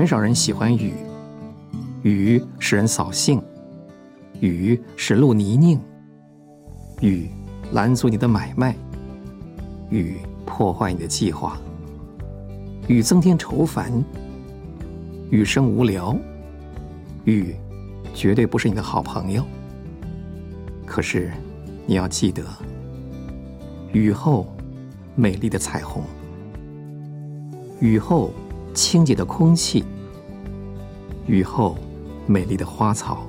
很少人喜欢雨，雨使人扫兴，雨使路泥泞，雨拦阻你的买卖，雨破坏你的计划，雨增添愁烦，雨生无聊，雨绝对不是你的好朋友。可是你要记得，雨后美丽的彩虹，雨后。清洁的空气，雨后美丽的花草，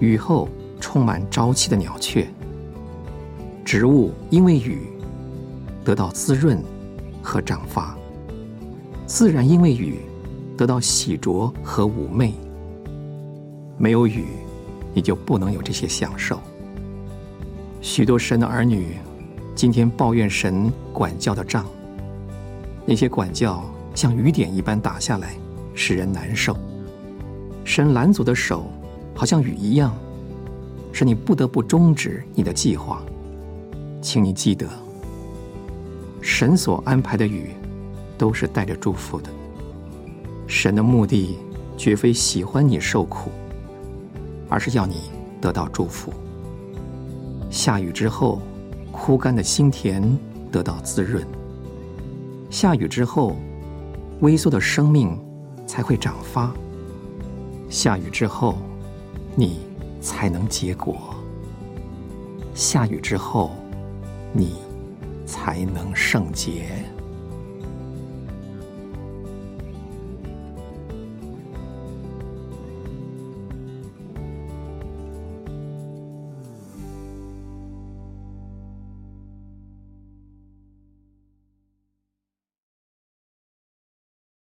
雨后充满朝气的鸟雀，植物因为雨得到滋润和长发，自然因为雨得到洗濯和妩媚。没有雨，你就不能有这些享受。许多神的儿女今天抱怨神管教的杖，那些管教。像雨点一般打下来，使人难受。神拦阻的手，好像雨一样，使你不得不终止你的计划。请你记得，神所安排的雨，都是带着祝福的。神的目的绝非喜欢你受苦，而是要你得到祝福。下雨之后，枯干的心田得到滋润。下雨之后。萎缩的生命才会长发。下雨之后，你才能结果。下雨之后，你才能圣洁。